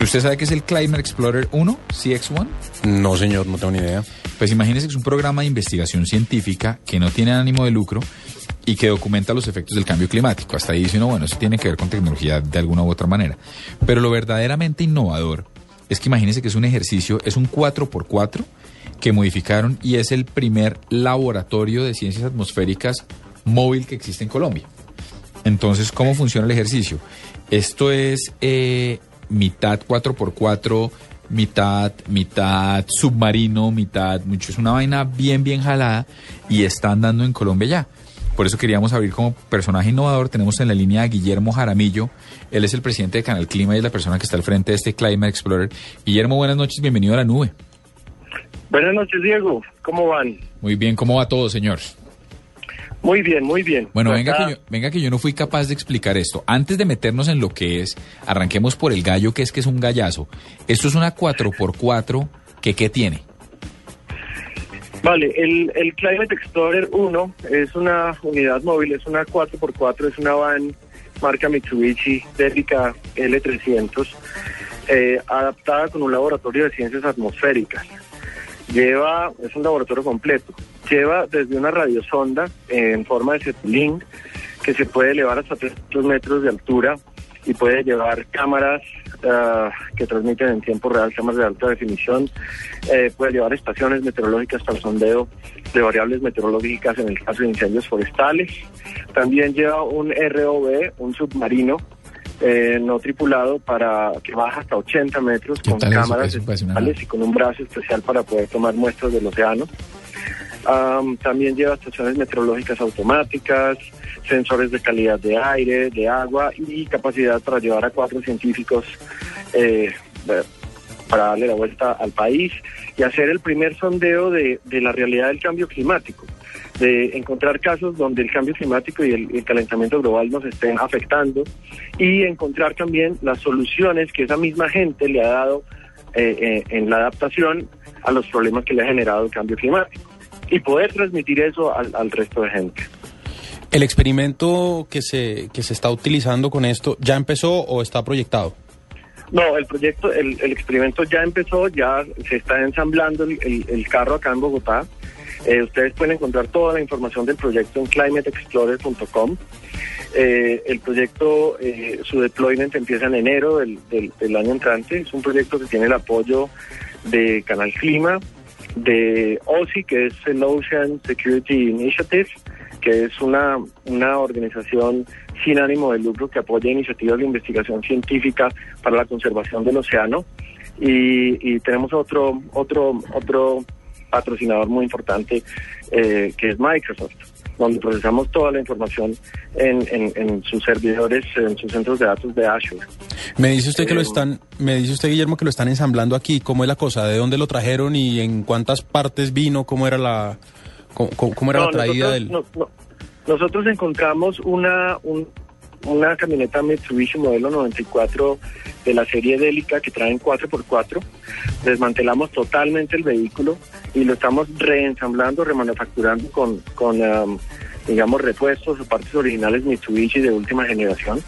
¿Usted sabe qué es el Climate Explorer 1, CX1? No, señor, no tengo ni idea. Pues imagínese que es un programa de investigación científica que no tiene ánimo de lucro y que documenta los efectos del cambio climático. Hasta ahí dice uno, bueno, eso tiene que ver con tecnología de alguna u otra manera. Pero lo verdaderamente innovador es que imagínese que es un ejercicio, es un 4x4 que modificaron y es el primer laboratorio de ciencias atmosféricas móvil que existe en Colombia. Entonces, ¿cómo funciona el ejercicio? Esto es eh, mitad 4x4, mitad, mitad submarino, mitad mucho. Es una vaina bien, bien jalada y está andando en Colombia ya. Por eso queríamos abrir como personaje innovador. Tenemos en la línea a Guillermo Jaramillo. Él es el presidente de Canal Clima y es la persona que está al frente de este Climate Explorer. Guillermo, buenas noches, bienvenido a la nube. Buenas noches, Diego. ¿Cómo van? Muy bien, ¿cómo va todo, señor? Muy bien, muy bien. Bueno, venga que, yo, venga que yo no fui capaz de explicar esto. Antes de meternos en lo que es, arranquemos por el gallo, que es que es un gallazo. Esto es una 4x4, que ¿qué tiene? Vale, el, el Climate Explorer 1 es una unidad móvil, es una 4x4, es una van marca Mitsubishi Delica L300, eh, adaptada con un laboratorio de ciencias atmosféricas. Lleva, es un laboratorio completo, lleva desde una radiosonda en forma de Zeppelin que se puede elevar hasta 300 metros de altura y puede llevar cámaras uh, que transmiten en tiempo real, cámaras de alta definición, eh, puede llevar estaciones meteorológicas para sondeo de variables meteorológicas en el caso de incendios forestales. También lleva un ROV, un submarino eh, no tripulado para que baja hasta 80 metros con cámaras especiales y con un brazo especial para poder tomar muestras del océano. También lleva estaciones meteorológicas automáticas, sensores de calidad de aire, de agua y capacidad para llevar a cuatro científicos eh, para darle la vuelta al país y hacer el primer sondeo de, la realidad del cambio climático, de encontrar casos donde el cambio climático y el, el calentamiento global nos estén afectando y encontrar también las soluciones que esa misma gente le ha dado eh, eh, en la adaptación a los problemas que le ha generado el cambio climático y poder transmitir eso al, al resto de gente. ¿El experimento que se, que se está utilizando con esto ya empezó o está proyectado? No, el proyecto, el, el experimento ya empezó, ya se está ensamblando el, el, el carro acá en Bogotá. Eh, ustedes pueden encontrar toda la información del proyecto en climateexplorer.com. Eh, el proyecto, eh, su deployment empieza en enero del, del, del año entrante. Es un proyecto que tiene el apoyo de Canal Clima, de OSI, que es el Ocean Security Initiative, que es una, una organización sin ánimo de lucro que apoya iniciativas de investigación científica para la conservación del océano. Y, y tenemos otro, otro, otro patrocinador muy importante eh, que es Microsoft, donde procesamos toda la información en, en, en, sus servidores, en sus centros de datos de Azure. Me dice usted que lo están, me dice usted Guillermo que lo están ensamblando aquí. ¿Cómo es la cosa? ¿De dónde lo trajeron y en cuántas partes vino? ¿Cómo era la, cómo, cómo era no, la traída nosotros, del? No, no. Nosotros encontramos una, un, una camioneta Mitsubishi modelo 94 de la serie Delica que traen 4x4. Desmantelamos totalmente el vehículo y lo estamos reensamblando, remanufacturando con, con um, digamos, repuestos o partes originales Mitsubishi de última generación.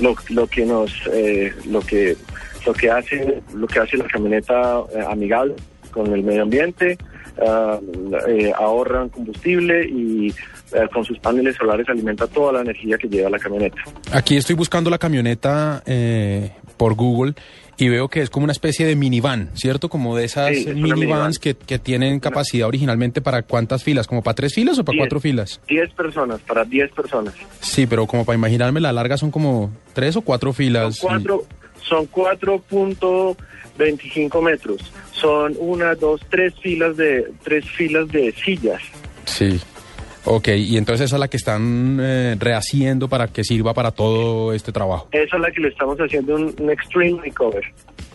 Lo, lo que nos, eh, lo que, lo que hace, lo que hace la camioneta eh, amigable con el medio ambiente, uh, eh, ahorran combustible y eh, con sus paneles solares alimenta toda la energía que lleva la camioneta. Aquí estoy buscando la camioneta eh, por Google y veo que es como una especie de minivan, ¿cierto? Como de esas Sí, es minivans minivan. que, que tienen capacidad originalmente para cuántas filas, como para tres filas o para Diez. cuatro filas. 10 personas, para 10 personas. Sí, pero como para imaginarme la larga son como tres o cuatro Son filas. cuatro, son 4.25 metros. Son una, dos, tres filas de tres filas de sillas. Sí. Ok, y entonces esa es la que están eh, rehaciendo para que sirva para todo este trabajo. Esa es la que le estamos haciendo un, un extreme recover.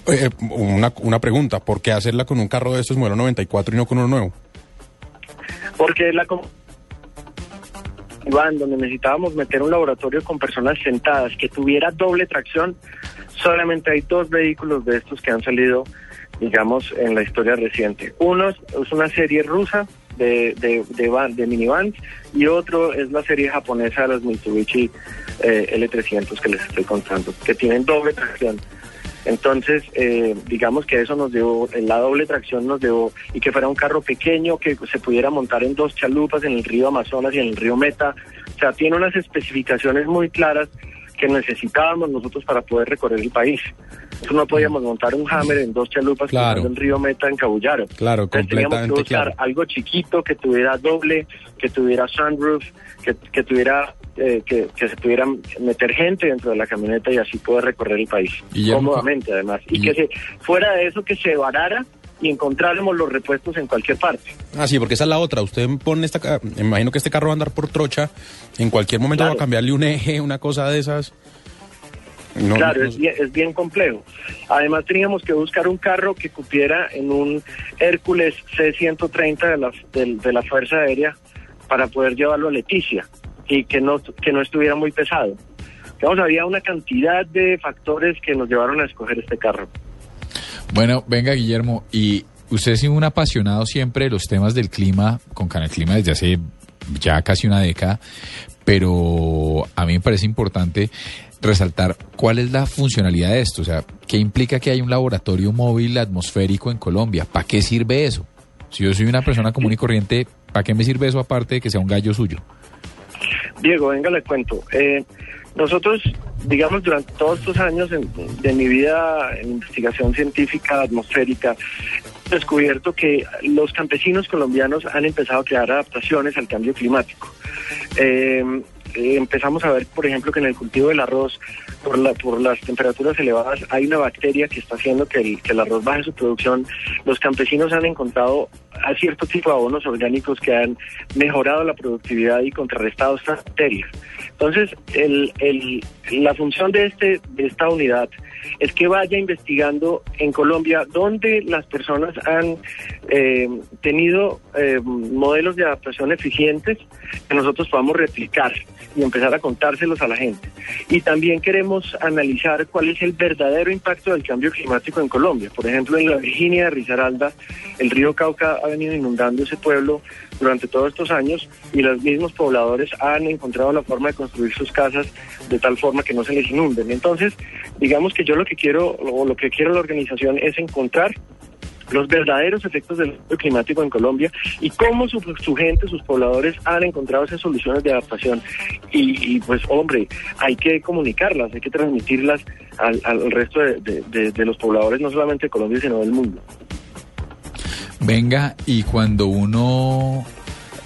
Eh, una, una pregunta, ¿por qué hacerla con un carro de estos modelo 94 y no con uno nuevo? Porque la com- Iván, donde necesitábamos meter un laboratorio con personas sentadas que tuviera doble tracción, solamente hay dos vehículos de estos que han salido, digamos, en la historia reciente. Uno es una serie rusa de, de, de, van- de minivans y otro es la serie japonesa de los Mitsubishi eh, L300 que les estoy contando, que tienen doble tracción. Entonces, eh, digamos que eso nos dio, la doble tracción nos dio, y que fuera un carro pequeño que se pudiera montar en dos chalupas en el río Amazonas y en el río Meta. O sea, tiene unas especificaciones muy claras que necesitábamos nosotros para poder recorrer el país. Nosotros no podíamos montar un Hammer en dos chalupas Claro. cruzando el río Meta en Cabullaro. Claro, Entonces, teníamos que buscar claro. algo chiquito que tuviera doble, que tuviera sunroof, que, que tuviera eh, que, que se pudiera meter gente dentro de la camioneta y así poder recorrer el país cómodamente además y y- que se fuera de eso que se varara y encontráramos los repuestos en cualquier parte. Ah, sí, porque esa es la otra. Usted pone esta... Me imagino que este carro va a andar por trocha. En cualquier momento Claro. va a cambiarle un eje, una cosa de esas. No, claro, no- es, bien, es bien complejo. Además teníamos que buscar un carro que cupiera en un Hércules C-130 de la, de la Fuerza Aérea para poder llevarlo a Leticia y que no, que no estuviera muy pesado. Digamos, había una cantidad de factores que nos llevaron a escoger este carro. Bueno, venga Guillermo, y usted es un apasionado siempre de los temas del clima, con Canal Clima desde hace ya casi una década, pero a mí me parece importante resaltar cuál es la funcionalidad de esto, o sea, qué implica que hay un laboratorio móvil atmosférico en Colombia, ¿para qué sirve eso? Si yo soy una persona común y corriente, ¿para qué me sirve eso aparte de que sea un gallo suyo? Diego, venga, le cuento. Eh, nosotros, digamos, durante todos estos años de mi vida en investigación científica atmosférica, he descubierto que los campesinos colombianos han empezado a crear adaptaciones al cambio climático. Eh, empezamos a ver, por ejemplo, que en el cultivo del arroz, por, la, por las temperaturas elevadas, hay una bacteria que está haciendo que el, arroz baje su producción. Los campesinos han encontrado cierto tipo de abonos orgánicos que han mejorado la productividad y contrarrestado esta bacteria. Entonces, el, el, la función de, este, de esta unidad es que vaya investigando en Colombia dónde las personas han eh, tenido eh, modelos de adaptación eficientes que nosotros podamos replicar y empezar a contárselos a la gente. Y también queremos analizar cuál es el verdadero impacto del cambio climático en Colombia. Por ejemplo, en la Virginia de Risaralda, el río Cauca ha venido inundando ese pueblo durante todos estos años y los mismos pobladores han encontrado la forma de construir sus casas de tal forma que no se les inunden. Entonces, digamos que yo lo que quiero o lo que quiero la organización es encontrar los verdaderos efectos del cambio climático en Colombia y cómo su, su gente, sus pobladores han encontrado esas soluciones de adaptación. Y, y, pues, hombre, hay que comunicarlas, hay que transmitirlas al, resto de- de los pobladores, no solamente de Colombia, sino del mundo. Venga, y cuando uno,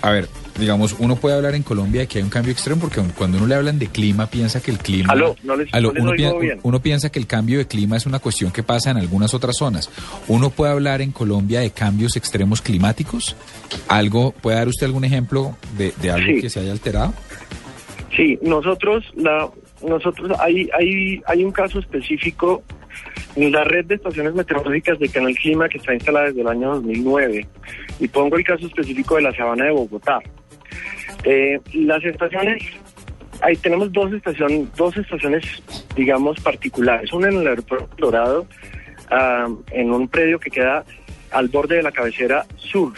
a ver, digamos, uno puede hablar en Colombia de que hay un cambio extremo, porque cuando uno le hablan de clima, piensa que el clima... Aló, no les- no les uno, oigo pien- bien. uno piensa que el cambio de clima es una cuestión que pasa en algunas otras zonas. ¿Uno puede hablar en Colombia de cambios extremos climáticos? ¿Algo, ¿Puede dar usted algún ejemplo de, de algo Sí. que se haya alterado? Sí, nosotros, la, nosotros hay, hay, hay un caso específico en la red de estaciones meteorológicas de Canal Clima que está instalada desde el año 2009 y pongo el caso específico de la sabana de Bogotá. Eh, las estaciones, ahí tenemos dos estaciones, dos estaciones, digamos, particulares. Una en el aeropuerto Dorado, ah, en un predio que queda al borde de la cabecera sur,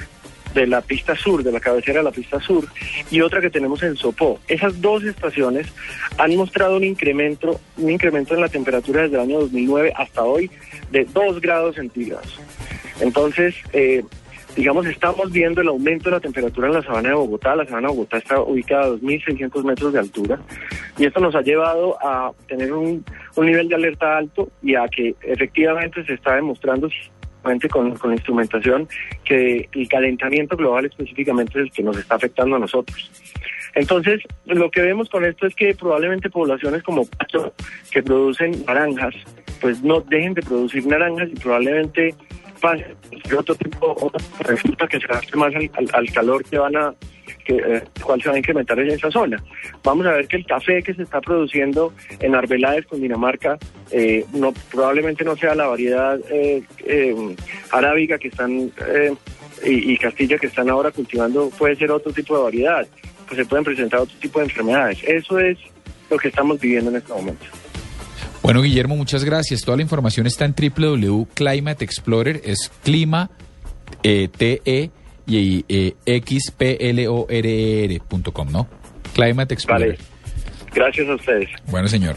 de la pista sur, de la cabecera de la pista sur, y otra que tenemos en Sopó. Esas dos estaciones han mostrado un incremento, un incremento en la temperatura desde el año 2009 hasta hoy de 2 grados centígrados. Entonces, eh, digamos, estamos viendo el aumento de la temperatura en la sabana de Bogotá. La sabana de Bogotá está ubicada a 2.600 metros de altura y esto nos ha llevado a tener un, un nivel de alerta alto y a que efectivamente se está demostrando con, con instrumentación que el calentamiento global específicamente es el que nos está afectando a nosotros. Entonces, lo que vemos con esto es que probablemente poblaciones como Pacho, que producen naranjas, pues no dejen de producir naranjas y probablemente pase otro tipo, otra resulta que se adapte más al, al- al calor que van a que eh, cuál se va a incrementar en esa zona. Vamos a ver que el café que se está produciendo en Arbeláez, con Dinamarca, eh, no, probablemente no sea la variedad eh, eh, arábiga que están eh, y, y Castilla que están ahora cultivando, puede ser otro tipo de variedad, pues se pueden presentar otro tipo de enfermedades. Eso es lo que estamos viviendo en este momento. Bueno, Guillermo, muchas gracias. Toda la información está en www.climate Explorer, es clima eh, T E y eh, X P L O R E R punto com, ¿no? Climate Explorer. Vale. Gracias a ustedes. Bueno, señor.